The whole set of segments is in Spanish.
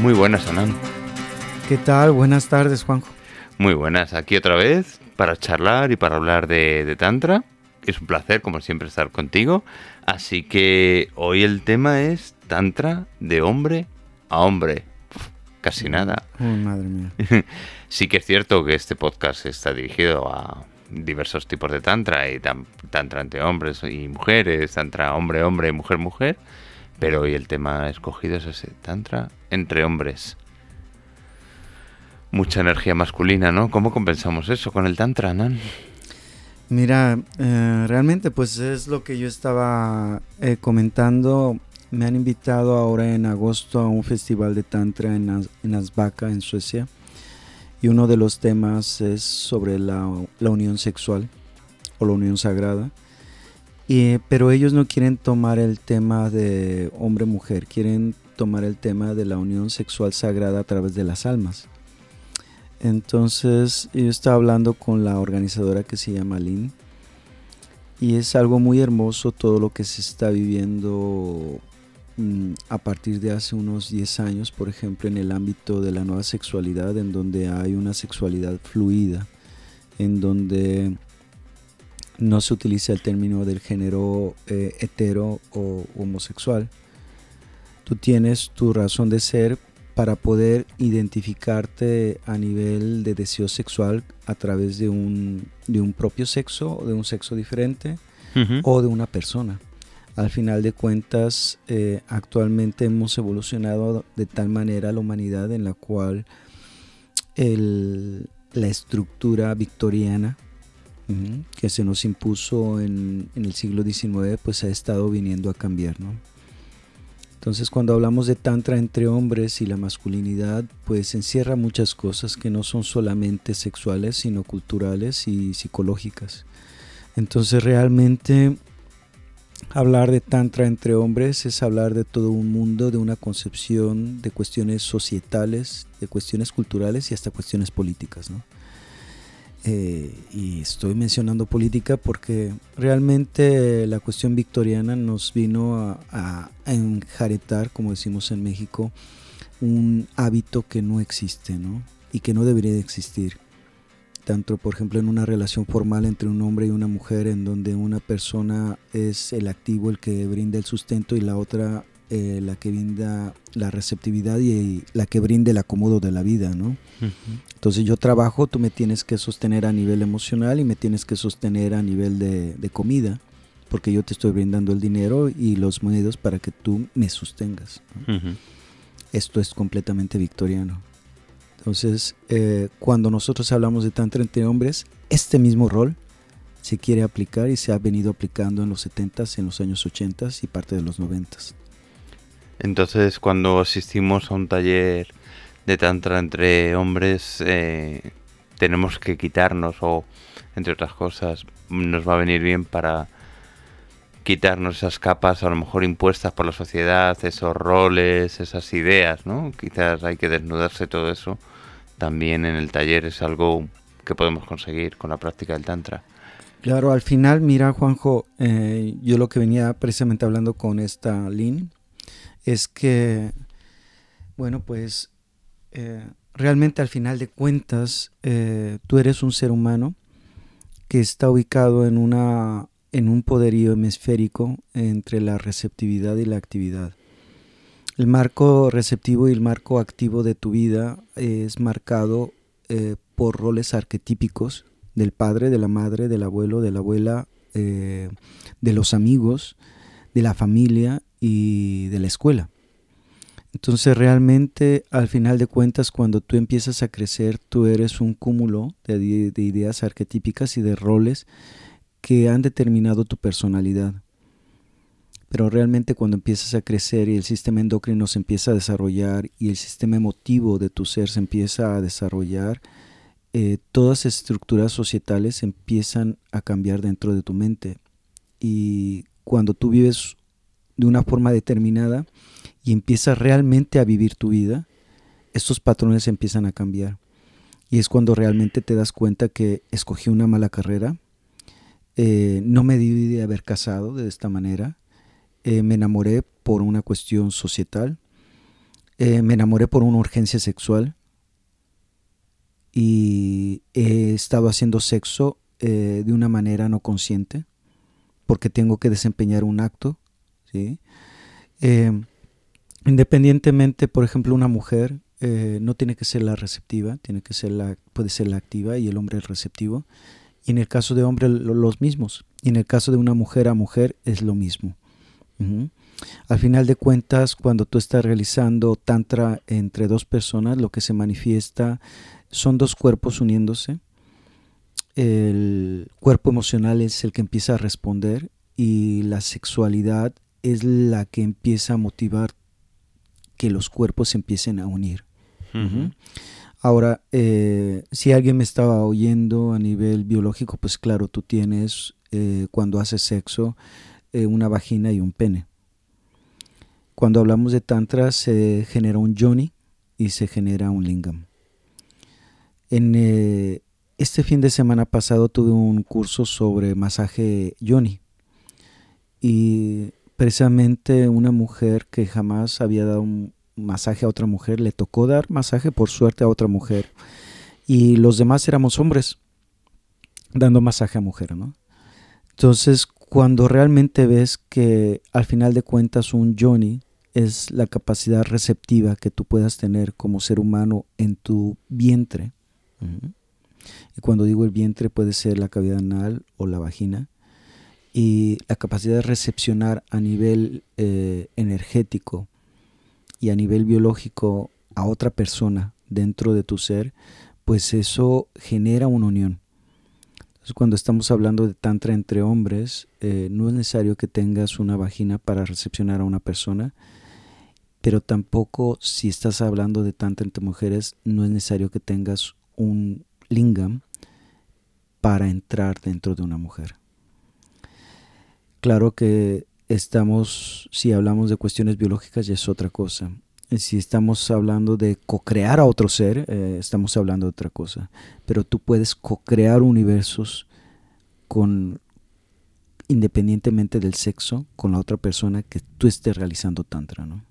Muy buenas, Anán. ¿Qué tal? Buenas tardes, Juanjo. Muy buenas, aquí otra vez para charlar y para hablar de, Tantra. Es un placer, como siempre, estar contigo. Así que hoy el tema es Tantra de hombre a hombre. casi nada. Oh, madre mía. sí que es cierto que este podcast está dirigido a diversos tipos de Tantra, y Tantra entre hombres y mujeres, Tantra hombre-hombre, mujer-mujer. Pero hoy el tema escogido es ese, Tantra entre hombres mucha energía masculina, ¿no? ¿Cómo compensamos eso con el Tantra, Nan? Mira, eh, realmente pues es lo que yo estaba eh, comentando. Me han invitado ahora en agosto a un festival de Tantra en, en Asbaka, en Suecia. Y uno de los temas es sobre la unión sexual o la unión sagrada. Y, pero ellos no quieren tomar el tema de hombre-mujer, quieren tomar el tema de la unión sexual sagrada a través de las almas. Entonces yo estaba hablando con la organizadora que se llama Lynn y es algo muy hermoso todo lo que se está viviendo mm, a partir de hace unos 10 años, por ejemplo, en el ámbito de la nueva sexualidad, en donde hay una sexualidad fluida, en donde no se utiliza el término del género eh, hetero o homosexual. Tú tienes tu razón de ser, para poder identificarte a nivel de deseo sexual a través de un, de un propio sexo, de un sexo diferente o de una persona. Al final de cuentas, eh, actualmente hemos evolucionado de tal manera la humanidad en la cual la estructura victoriana que se nos impuso en, en, el siglo XIX pues ha estado viniendo a cambiar, ¿no? Entonces cuando hablamos de tantra entre hombres y la masculinidad, pues encierra muchas cosas que no son solamente sexuales, sino culturales y psicológicas. Entonces realmente hablar de tantra entre hombres es hablar de todo un mundo, de una concepción de cuestiones societales, de cuestiones culturales y hasta cuestiones políticas. ¿no? Eh, y estoy mencionando política porque realmente la cuestión victoriana nos vino a, enjaretar, como decimos en México, un hábito que no existe ¿no? y que no debería de existir. Tanto, por ejemplo, en una relación formal entre un hombre y una mujer, en donde una persona es el activo, el que brinda el sustento, y la otra eh, la que brinda la receptividad y la que brinda el acomodo de la vida, ¿no? Entonces yo trabajo, tú me tienes que sostener a nivel emocional y me tienes que sostener a nivel de, comida, porque yo te estoy brindando el dinero y los medios para que tú me sostengas. Esto es completamente victoriano. Entonces, eh, cuando nosotros hablamos de tantra entre hombres, este mismo rol se quiere aplicar y se ha venido aplicando en los 70s, en los años 80s y parte de los 90s. Entonces, cuando asistimos a un taller de tantra entre hombres, eh, tenemos que quitarnos o, entre otras cosas, nos va a venir bien para quitarnos esas capas a lo mejor impuestas por la sociedad, esos roles, esas ideas, ¿no? Quizás hay que desnudarse todo eso. También en el taller es algo que podemos conseguir con la práctica del tantra. Claro, al final, mira Juanjo, eh, yo lo que venía precisamente hablando con esta Lynn, es que, bueno, pues eh, realmente al final de cuentas eh, tú eres un ser humano que está ubicado en, una, en un poderío hemisférico entre la receptividad y la actividad. El marco receptivo y el marco activo de tu vida es marcado eh, por roles arquetípicos del padre, de la madre, del abuelo, de la abuela, de los amigos, de la familia y de la escuela. Entonces realmente al final de cuentas cuando tú empiezas a crecer tú eres un cúmulo de, ideas arquetípicas y de roles que han determinado tu personalidad. Pero realmente cuando empiezas a crecer y el sistema endocrino se empieza a desarrollar y el sistema emotivo de tu ser se empieza a desarrollar, eh, todas estructuras societales empiezan a cambiar dentro de tu mente. Y cuando tú vives de una forma determinada y empiezas realmente a vivir tu vida, estos patrones empiezan a cambiar. Y es cuando realmente te das cuenta que escogí una mala carrera, eh, no me debí de haber casado de esta manera, eh, me enamoré por una cuestión societal, eh, me enamoré por una urgencia sexual y he estado haciendo sexo de una manera no consciente porque tengo que desempeñar un acto. ¿Sí? Eh, independientemente, por ejemplo, una mujer no tiene que ser la receptiva, tiene que ser la, puede ser la activa y el hombre el receptivo. Y en el caso de hombre los mismos. Y en el caso de una mujer a mujer es lo mismo. Al final de cuentas, cuando tú estás realizando tantra entre dos personas, lo que se manifiesta son dos cuerpos uniéndose. El cuerpo emocional es el que empieza a responder y la sexualidad es la que empieza a motivar que los cuerpos se empiecen a unir. Ahora, eh, si alguien me estaba oyendo a nivel biológico, pues claro, tú tienes eh, cuando haces sexo eh, una vagina y un pene. Cuando hablamos de tantra se genera un yoni y se genera un lingam. En este fin de semana pasado tuve un curso sobre masaje yoni y precisamente una mujer que jamás había dado un masaje a otra mujer, le tocó dar masaje por suerte a otra mujer y los demás éramos hombres dando masaje a mujer, ¿no? Entonces, cuando realmente ves que al final de cuentas un Johnny es la capacidad receptiva que tú puedas tener como ser humano en tu vientre, y cuando digo el vientre puede ser la cavidad anal o la vagina, y la capacidad de recepcionar a nivel eh, energético y a nivel biológico a otra persona dentro de tu ser, pues eso genera una unión. Entonces, cuando estamos hablando de tantra entre hombres, eh, no es necesario que tengas una vagina para recepcionar a una persona, pero tampoco si estás hablando de tantra entre mujeres, no es necesario que tengas un lingam para entrar dentro de una mujer. Claro que estamos, si hablamos de cuestiones biológicas, ya es otra cosa. Si estamos hablando de co-crear a otro ser, eh, estamos hablando de otra cosa. Pero tú puedes co-crear universos con, independientemente del sexo, con la otra persona que tú estés realizando tantra, ¿no?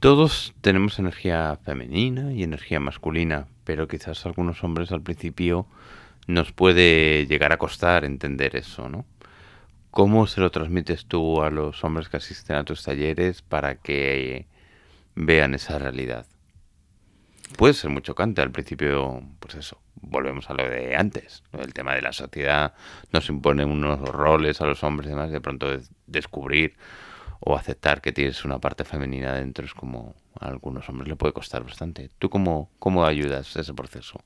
Todos tenemos energía femenina y energía masculina, pero quizás algunos hombres al principio nos puede llegar a costar entender eso, ¿no? ¿Cómo se lo transmites tú a los hombres que asisten a tus talleres para que vean esa realidad? Puede ser muy chocante al principio, pues eso, volvemos a lo de antes, el tema de la sociedad nos impone unos roles a los hombres y demás, de pronto descubrir o aceptar que tienes una parte femenina dentro es como a algunos hombres le puede costar bastante. ¿Tú cómo, cómo ayudas ese proceso?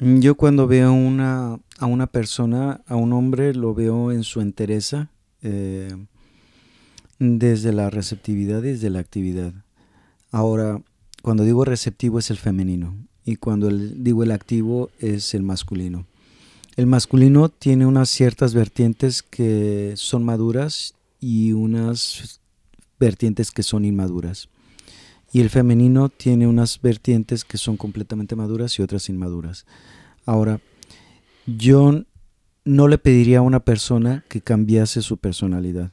Yo cuando veo una, a una persona, a un hombre, lo veo en su entereza, eh, desde la receptividad, desde la actividad. Ahora, cuando digo receptivo es el femenino y cuando digo el activo es el masculino. El masculino tiene unas ciertas vertientes que son maduras y unas vertientes que son inmaduras. Y el femenino tiene unas vertientes que son completamente maduras y otras inmaduras. Ahora, yo no le pediría a una persona que cambiase su personalidad.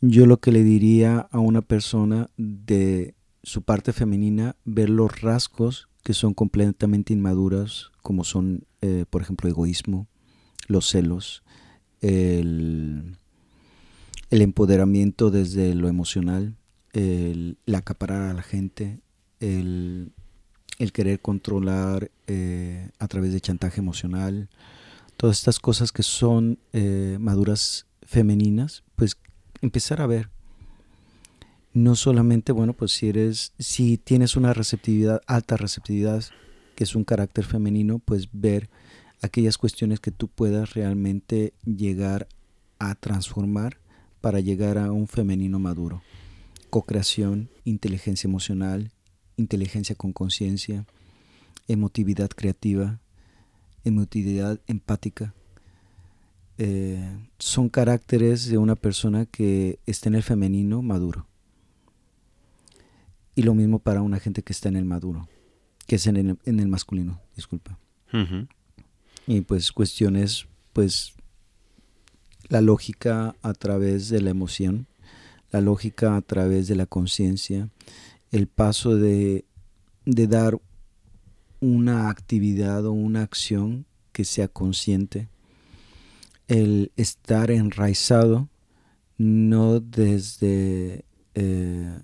Yo lo que le diría a una persona de su parte femenina, ver los rasgos que son completamente inmaduras, como son, eh, por ejemplo, egoísmo, los celos, el, el empoderamiento desde lo emocional, el, acaparar a la gente, el, querer controlar eh, a través de chantaje emocional, todas estas cosas que son eh, maduras femeninas, pues empezar a ver. No solamente, bueno, pues si eres, si tienes una receptividad, alta receptividad, que es un carácter femenino, pues ver aquellas cuestiones que tú puedas realmente llegar a transformar para llegar a un femenino maduro co-creación, inteligencia emocional, inteligencia con conciencia, emotividad creativa, emotividad empática. Eh, son caracteres de una persona que está en el femenino maduro. Y lo mismo para una gente que está en el maduro, que es en el, masculino, disculpa. Y pues cuestiones, pues la lógica a través de la emoción, la lógica a través de la conciencia, el paso de, de dar una actividad o una acción que sea consciente, el estar enraizado no desde eh,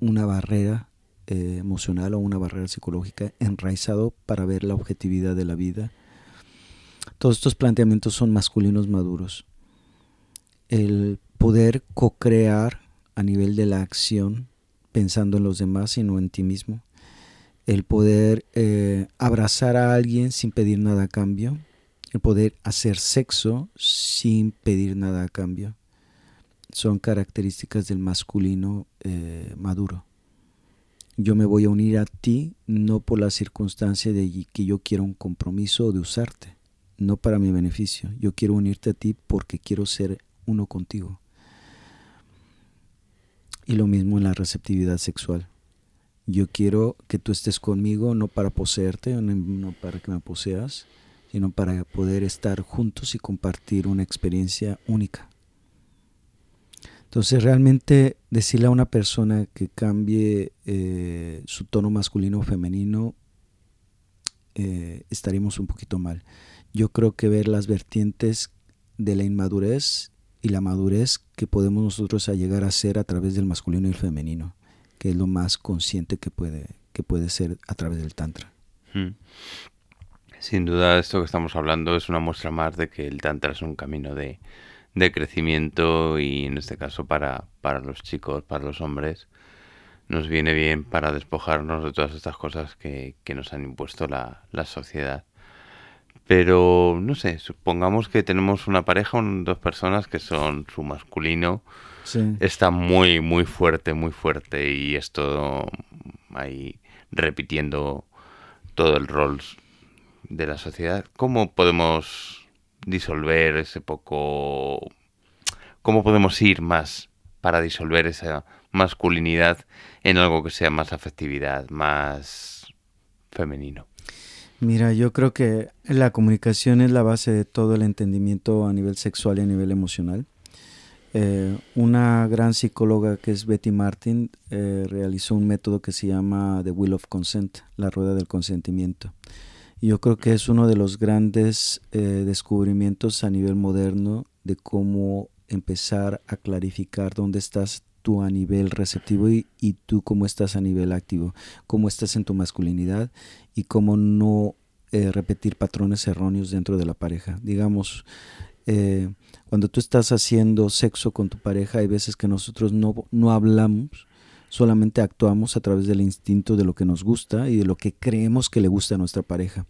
una barrera eh, emocional o una barrera psicológica, enraizado para ver la objetividad de la vida. Todos estos planteamientos son masculinos maduros. El poder co-crear a nivel de la acción, pensando en los demás y no en ti mismo. El poder eh, abrazar a alguien sin pedir nada a cambio. El poder hacer sexo sin pedir nada a cambio. Son características del masculino eh, maduro yo me voy a unir a ti no por la circunstancia de que yo quiero un compromiso o de usarte, no para mi beneficio. Yo quiero unirte a ti porque quiero ser uno contigo. Y lo mismo en la receptividad sexual. Yo quiero que tú estés conmigo no para poseerte, no para que me poseas, sino para poder estar juntos y compartir una experiencia única. Entonces realmente decirle a una persona que cambie eh, su tono masculino o femenino, eh, estaríamos un poquito mal. Yo creo que ver las vertientes de la inmadurez y la madurez que podemos nosotros llegar a ser a través del masculino y el femenino, que es lo más consciente que puede, que puede ser a través del tantra. Hmm. Sin duda esto que estamos hablando es una muestra más de que el tantra es un camino de, de crecimiento y en este caso para, para los chicos, para los hombres, nos viene bien para despojarnos de todas estas cosas que, nos han impuesto la, la, sociedad. Pero, no sé, supongamos que tenemos una pareja, dos personas que son su masculino, está muy, muy fuerte, muy fuerte y es todo ahí repitiendo todo el rol de la sociedad. ¿Cómo podemos disolver ese poco... ¿Cómo podemos ir más para disolver esa masculinidad en algo que sea más afectividad, más femenino? Mira, yo creo que la comunicación es la base de todo el entendimiento a nivel sexual y a nivel emocional. Eh, una gran psicóloga que es Betty Martin eh, realizó un método que se llama The Wheel of Consent, la rueda del consentimiento. Yo creo que es uno de los grandes eh, descubrimientos a nivel moderno de cómo empezar a clarificar dónde estás tú a nivel receptivo y, tú cómo estás a nivel activo, cómo estás en tu masculinidad y cómo no eh, repetir patrones erróneos dentro de la pareja. Digamos, eh, cuando tú estás haciendo sexo con tu pareja, hay veces que nosotros no, no hablamos solamente actuamos a través del instinto de lo que nos gusta y de lo que creemos que le gusta a nuestra pareja.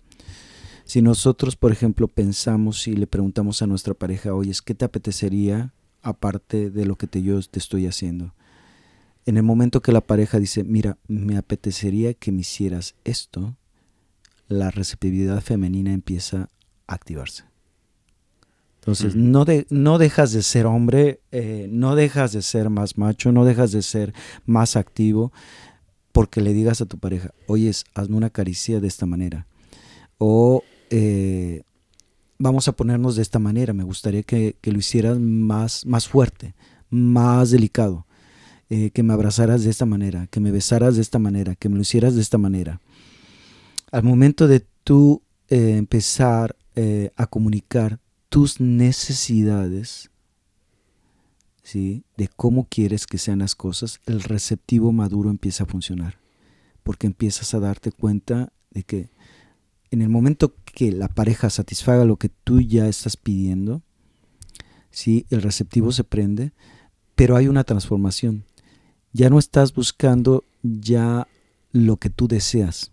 Si nosotros, por ejemplo, pensamos y le preguntamos a nuestra pareja, oye, ¿qué te apetecería aparte de lo que te, yo te estoy haciendo? En el momento que la pareja dice, mira, me apetecería que me hicieras esto, la receptividad femenina empieza a activarse. Entonces, no, de, no dejas de ser hombre, eh, no dejas de ser más macho, no dejas de ser más activo porque le digas a tu pareja, oye, hazme una caricia de esta manera. O eh, vamos a ponernos de esta manera, me gustaría que, lo hicieras más, más fuerte, más delicado, eh, que me abrazaras de esta manera, que me besaras de esta manera, que me lo hicieras de esta manera. Al momento de tú empezar a comunicar tus necesidades, ¿sí? de cómo quieres que sean las cosas, el receptivo maduro empieza a funcionar. Porque empiezas a darte cuenta de que en el momento que la pareja satisfaga lo que tú ya estás pidiendo, ¿sí? el receptivo se prende, pero hay una transformación. Ya no estás buscando ya lo que tú deseas.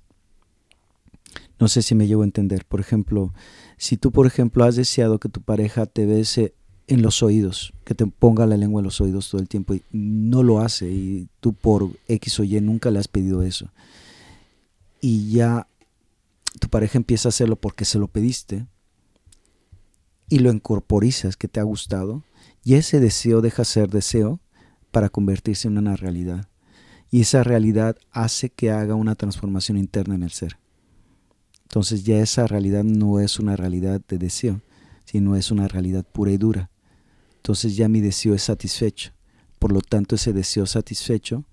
No sé si me llevo a entender. Por ejemplo, si tú, por ejemplo, has deseado que tu pareja te bese en los oídos, que te ponga la lengua en los oídos todo el tiempo y no lo hace y tú por X o Y nunca le has pedido eso y ya tu pareja empieza a hacerlo porque se lo pediste y lo incorporizas que te ha gustado y ese deseo deja ser deseo para convertirse en una realidad y esa realidad hace que haga una transformación interna en el ser. Entonces ya esa realidad no es una realidad de deseo, sino es una realidad pura y dura. Entonces ya mi deseo es satisfecho. por lo tanto ese deseo satisfecho,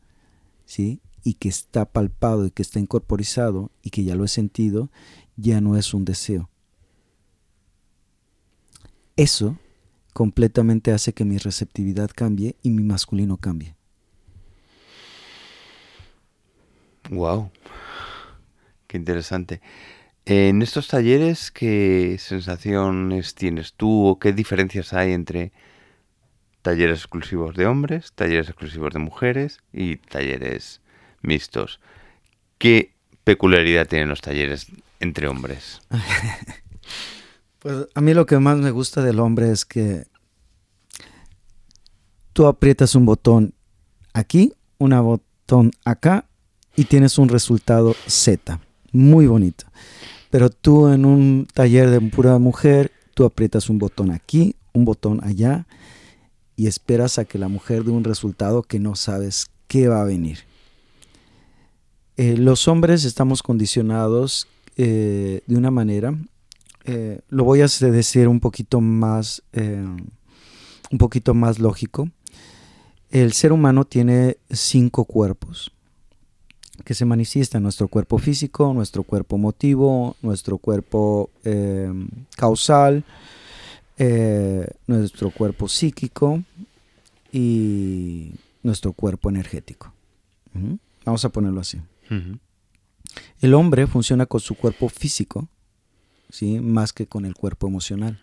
¿sí? y que está palpado y que está incorporizado y que ya lo he sentido, ya no es un deseo. Eso completamente hace que mi receptividad cambie y mi masculino cambie. Wow, qué interesante. En estos talleres, ¿qué sensaciones tienes tú o qué diferencias hay entre talleres exclusivos de hombres, talleres exclusivos de mujeres y talleres mixtos? ¿Qué peculiaridad tienen los talleres entre hombres? pues a mí lo que más me gusta del hombre es que tú aprietas un botón aquí, un botón acá y tienes un resultado Z. Muy bonito. Pero tú en un taller de pura mujer, tú aprietas un botón aquí, un botón allá y esperas a que la mujer dé un resultado que no sabes qué va a venir. Eh, los hombres estamos condicionados eh, de una manera, eh, lo voy a decir un poquito más, un poquito más lógico. El ser humano tiene cinco cuerpos que se manifiesta en nuestro cuerpo físico, nuestro cuerpo emotivo, nuestro cuerpo em, causal, eh, nuestro cuerpo psíquico y nuestro cuerpo energético. Vamos a ponerlo así. El hombre funciona con su cuerpo físico, ¿sí? más que con el cuerpo emocional.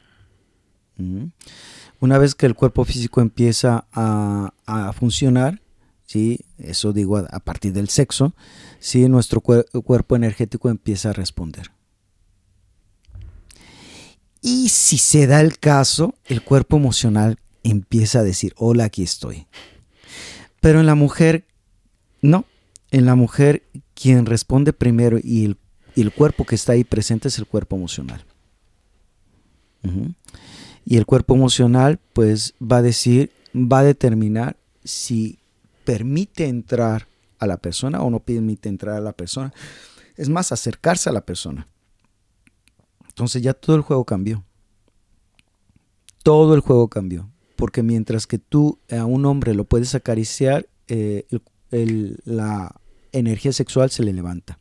Una vez que el cuerpo físico empieza a funcionar, ¿sí? Eso digo a, partir del sexo, ¿sí? Nuestro cuerpo energético empieza a responder. Y si se da el caso, el cuerpo emocional empieza a decir, hola, aquí estoy. Pero en la mujer, no. En la mujer, quien responde primero y el cuerpo que está ahí presente es el cuerpo emocional. Y el cuerpo emocional, pues, va a decir, va a determinar si permite entrar a la persona o no permite entrar a la persona. Es más, acercarse a la persona. Entonces ya todo el juego cambió. Todo el juego cambió. Porque mientras que tú a un hombre lo puedes acariciar, eh, la energía sexual se le levanta.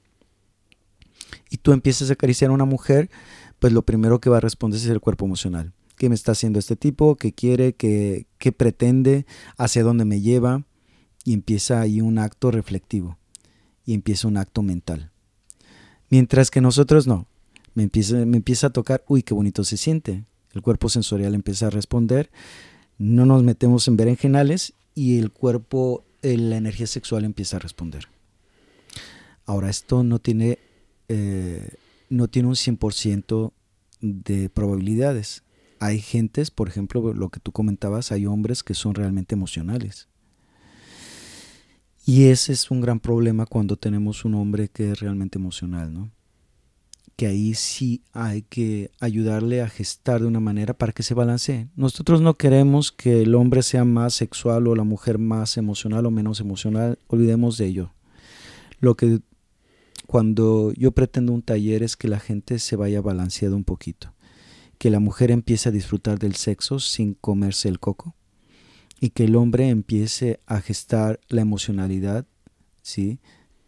Y tú empiezas a acariciar a una mujer, pues lo primero que va a responder es el cuerpo emocional. ¿Qué me está haciendo este tipo? ¿Qué quiere? ¿Qué, qué pretende? ¿Hacia dónde me lleva? Y empieza ahí un acto reflectivo y empieza un acto mental. Mientras que nosotros no, me empieza, me empieza a tocar, uy, qué bonito se siente. El cuerpo sensorial empieza a responder, no nos metemos en berenjenales y el cuerpo, la energía sexual empieza a responder. Ahora, esto no tiene, eh, no tiene un 100% de probabilidades. Hay gentes, por ejemplo, lo que tú comentabas, hay hombres que son realmente emocionales. Y ese es un gran problema cuando tenemos un hombre que es realmente emocional, ¿no? Que ahí sí hay que ayudarle a gestar de una manera para que se balancee. Nosotros no queremos que el hombre sea más sexual o la mujer más emocional o menos emocional, olvidemos de ello. Lo que cuando yo pretendo un taller es que la gente se vaya balanceado un poquito, que la mujer empiece a disfrutar del sexo sin comerse el coco, y que el hombre empiece a gestar la emocionalidad, ¿sí?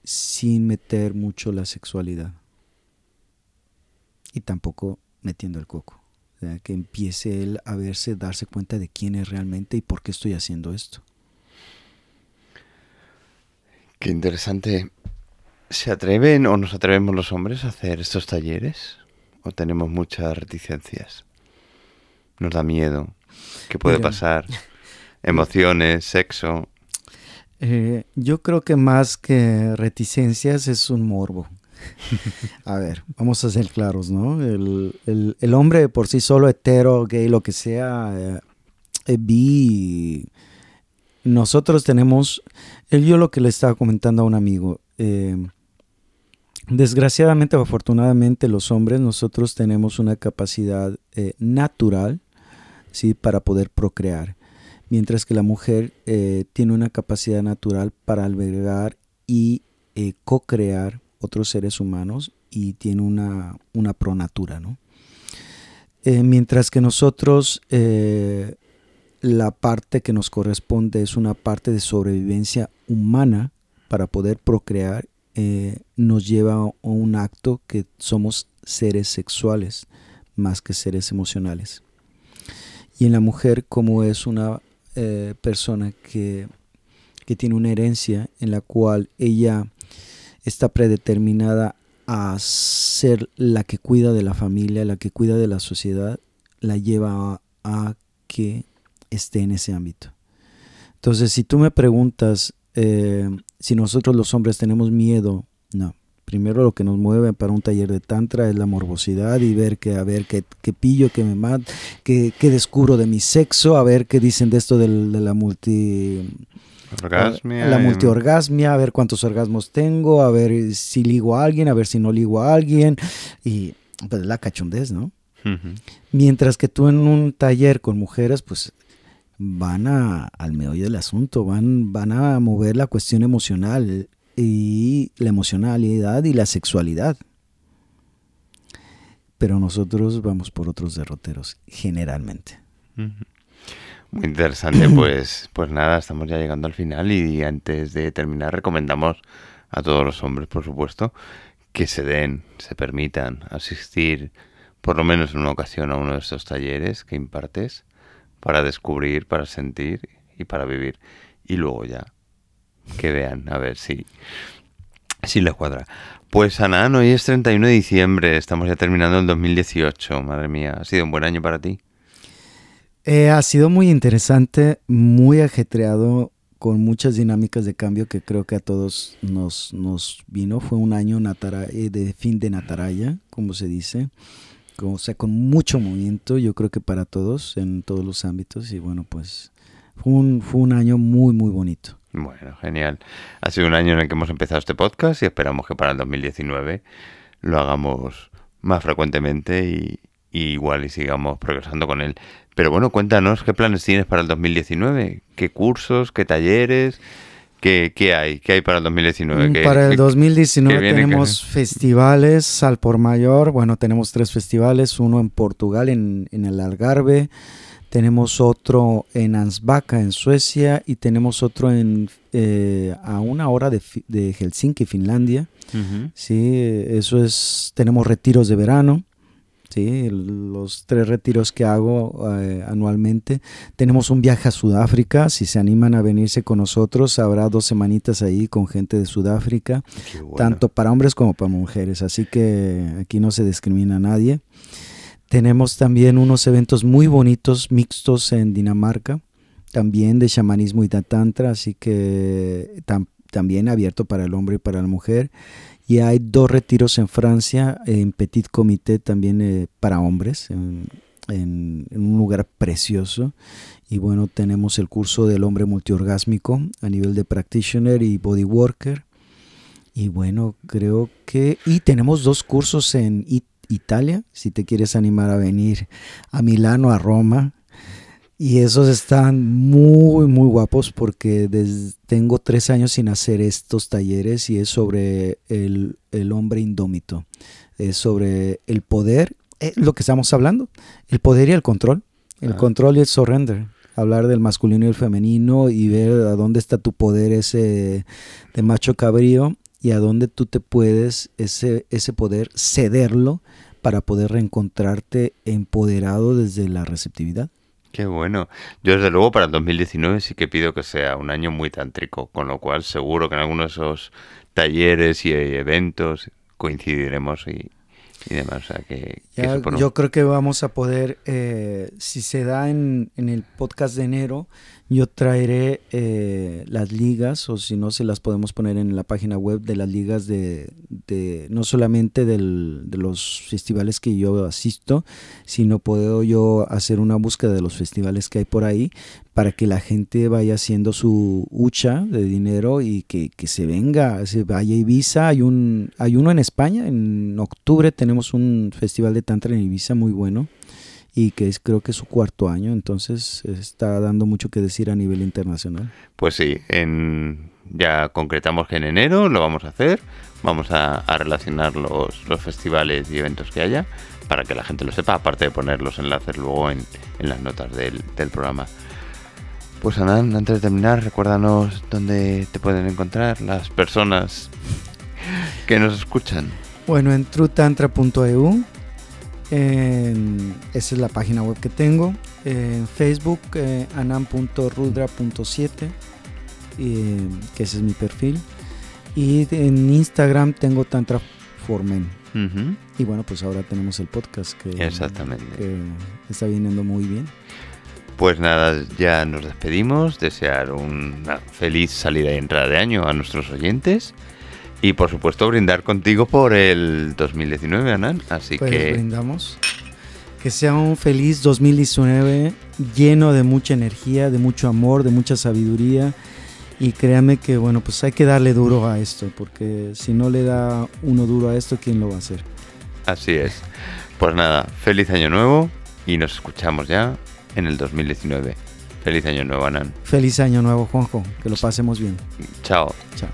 Sin meter mucho la sexualidad. Y tampoco metiendo el coco. que empiece él a verse, darse cuenta de quién es realmente y por qué estoy haciendo esto. Qué interesante. ¿Se atreven o nos atrevemos los hombres a hacer estos talleres? ¿O tenemos muchas reticencias? ¿Nos da miedo? ¿Qué puede pasar? emociones, sexo. Eh, yo creo que más que reticencias es un morbo. a ver, vamos a ser claros, ¿no? El, hombre por sí solo, hetero, gay, lo que sea, eh, eh, bi, nosotros tenemos, yo lo que le estaba comentando a un amigo, desgraciadamente o afortunadamente los hombres, nosotros tenemos una capacidad natural, ¿sí? Para poder procrear mientras que la mujer eh, tiene una capacidad natural para albergar y eh, co-crear otros seres humanos y tiene una, una pronatura, ¿no? Eh, mientras que nosotros la parte que nos corresponde es una parte de sobrevivencia humana para poder procrear, eh, nos lleva a un acto que somos seres sexuales más que seres emocionales. Y en la mujer, como es una eh, persona que, que tiene una herencia en la cual ella está predeterminada a ser la que cuida de la familia, la que cuida de la sociedad, la lleva a, que esté en ese ámbito. Entonces, si tú me preguntas eh, si nosotros los hombres tenemos miedo, no. Primero lo que nos mueve para un taller de tantra es la morbosidad y ver que a ver qué, pillo, que me mat, qué, descubro de mi sexo, a ver qué dicen de esto de la multi Orgasmia, la multiorgasmia, a ver cuántos orgasmos tengo, a ver si ligo a alguien, a ver si no ligo a alguien y pues la cachondez, ¿no? Mientras que tú en un taller con mujeres, pues van a, al meollo del asunto, van, van a mover la cuestión emocional y la emocionalidad y la sexualidad. Pero nosotros vamos por otros derroteros, generalmente. Muy interesante, pues, pues nada, estamos ya llegando al final y antes de terminar recomendamos a todos los hombres, por supuesto, que se den, se permitan asistir por lo menos en una ocasión a uno de estos talleres que impartes para descubrir, para sentir y para vivir. Y luego ya que vean, a ver si, si les cuadra. Pues Ana, hoy es 31 de diciembre, estamos ya terminando el 2018. Madre mía, ¿ha sido un buen año para ti? Eh, ha sido muy interesante, muy ajetreado, con muchas dinámicas de cambio que creo que a todos nos, nos vino. Fue un año eh, de fin de Nataraya, como se dice con mucho movimiento, yo creo que para todos, en todos los ámbitos, y bueno, pues fue un, fue un año muy, muy bonito. Bueno, genial. Ha sido un año en el que hemos empezado este podcast y esperamos que para el 2019 lo hagamos más frecuentemente y, igual y sigamos progresando con él. Pero bueno, cuéntanos qué planes tienes para el 2019, qué cursos, qué talleres, ¿Qué, hay? ¿Qué hay para el 2019? Mm, para el 2019 tenemos festivales al por mayor. Bueno, tenemos tres festivales, uno en Portugal, en, el Algarve. Tenemos otro en Ansbacka, en Suecia. Y tenemos otro en, eh, a una hora de, de Helsinki, Finlandia. Sí, eso es. Tenemos retiros de verano. ¿sí? los tres retiros que hago eh, anualmente. Tenemos un viaje a Sudáfrica, si se animan a venirse con nosotros, habrá dos semanitas ahí con gente de Sudáfrica, tanto para hombres como para mujeres, así que aquí no se discrimina a nadie. Tenemos también unos eventos muy bonitos, mixtos en Dinamarca, también de chamanismo y de tantra, así que también abierto para el hombre y para la mujer. Y hay dos retiros en Francia, en Petit Comité también eh, para hombres, en, un lugar precioso. Y bueno, tenemos el curso del hombre multiorgásmico a nivel de practitioner y body worker. Y bueno, creo que... Y tenemos dos cursos en Italia, si te quieres animar a venir a Milano, a Roma, y esos están muy, muy guapos porque tengo tres años sin hacer estos talleres y es sobre el, hombre indómito. Es sobre el poder, es lo que estamos hablando, el poder y el control. El control y el surrender. Hablar del masculino y el femenino y ver a dónde está tu poder ese de macho cabrío y a dónde tú te puedes ese, ese poder cederlo para poder reencontrarte empoderado desde la receptividad. Qué bueno. Yo desde luego para el 2019 sí que pido que sea un año muy tántrico, con lo cual seguro que en algunos de esos talleres y eventos coincidiremos y, demás. que, Yo creo que vamos a poder, eh, si se da en, en, el podcast de enero, yo traeré eh, las ligas, o si no, se las podemos poner en la página web de las ligas de, de no solamente de los festivales que yo asisto, sino puedo yo hacer una búsqueda de los festivales que hay por ahí para que la gente vaya haciendo su hucha de dinero y que, que se venga, se vaya a Ibiza. Hay, un, hay uno en España, en octubre tenemos un festival de Tantra en Ibiza muy bueno y que es creo que es su cuarto año, entonces está dando mucho que decir a nivel internacional. Pues sí, en, ya concretamos que en enero lo vamos a hacer, vamos a, relacionar los, los, festivales y eventos que haya para que la gente lo sepa, aparte de poner los enlaces luego en, en las notas del, del programa. Pues Anán, antes de terminar, recuérdanos dónde te pueden encontrar las personas que nos escuchan. Bueno, en trutantra.eu, esa es la página web que tengo. En Facebook, eh, anan.rudra.7, eh, que ese es mi perfil. Y en Instagram tengo Tantra Formen. Y bueno, pues ahora tenemos el podcast que, Exactamente. que está viniendo muy bien. Pues nada, ya nos despedimos. Desear una feliz salida y entrada de año a nuestros oyentes. Y por supuesto brindar contigo por el 2019, Anan. Así Pues que brindamos. Que sea un feliz 2019 lleno de mucha energía, de mucho amor, de mucha sabiduría. Y créame que, bueno, pues hay que darle duro a esto, porque si no le da uno duro a esto, ¿quién lo va a hacer? así es. Pues nada, feliz año nuevo y nos escuchamos ya en el 2019. Feliz año nuevo, Anan. Feliz año nuevo, Juanjo. Que lo pasemos bien. Chao. Chao.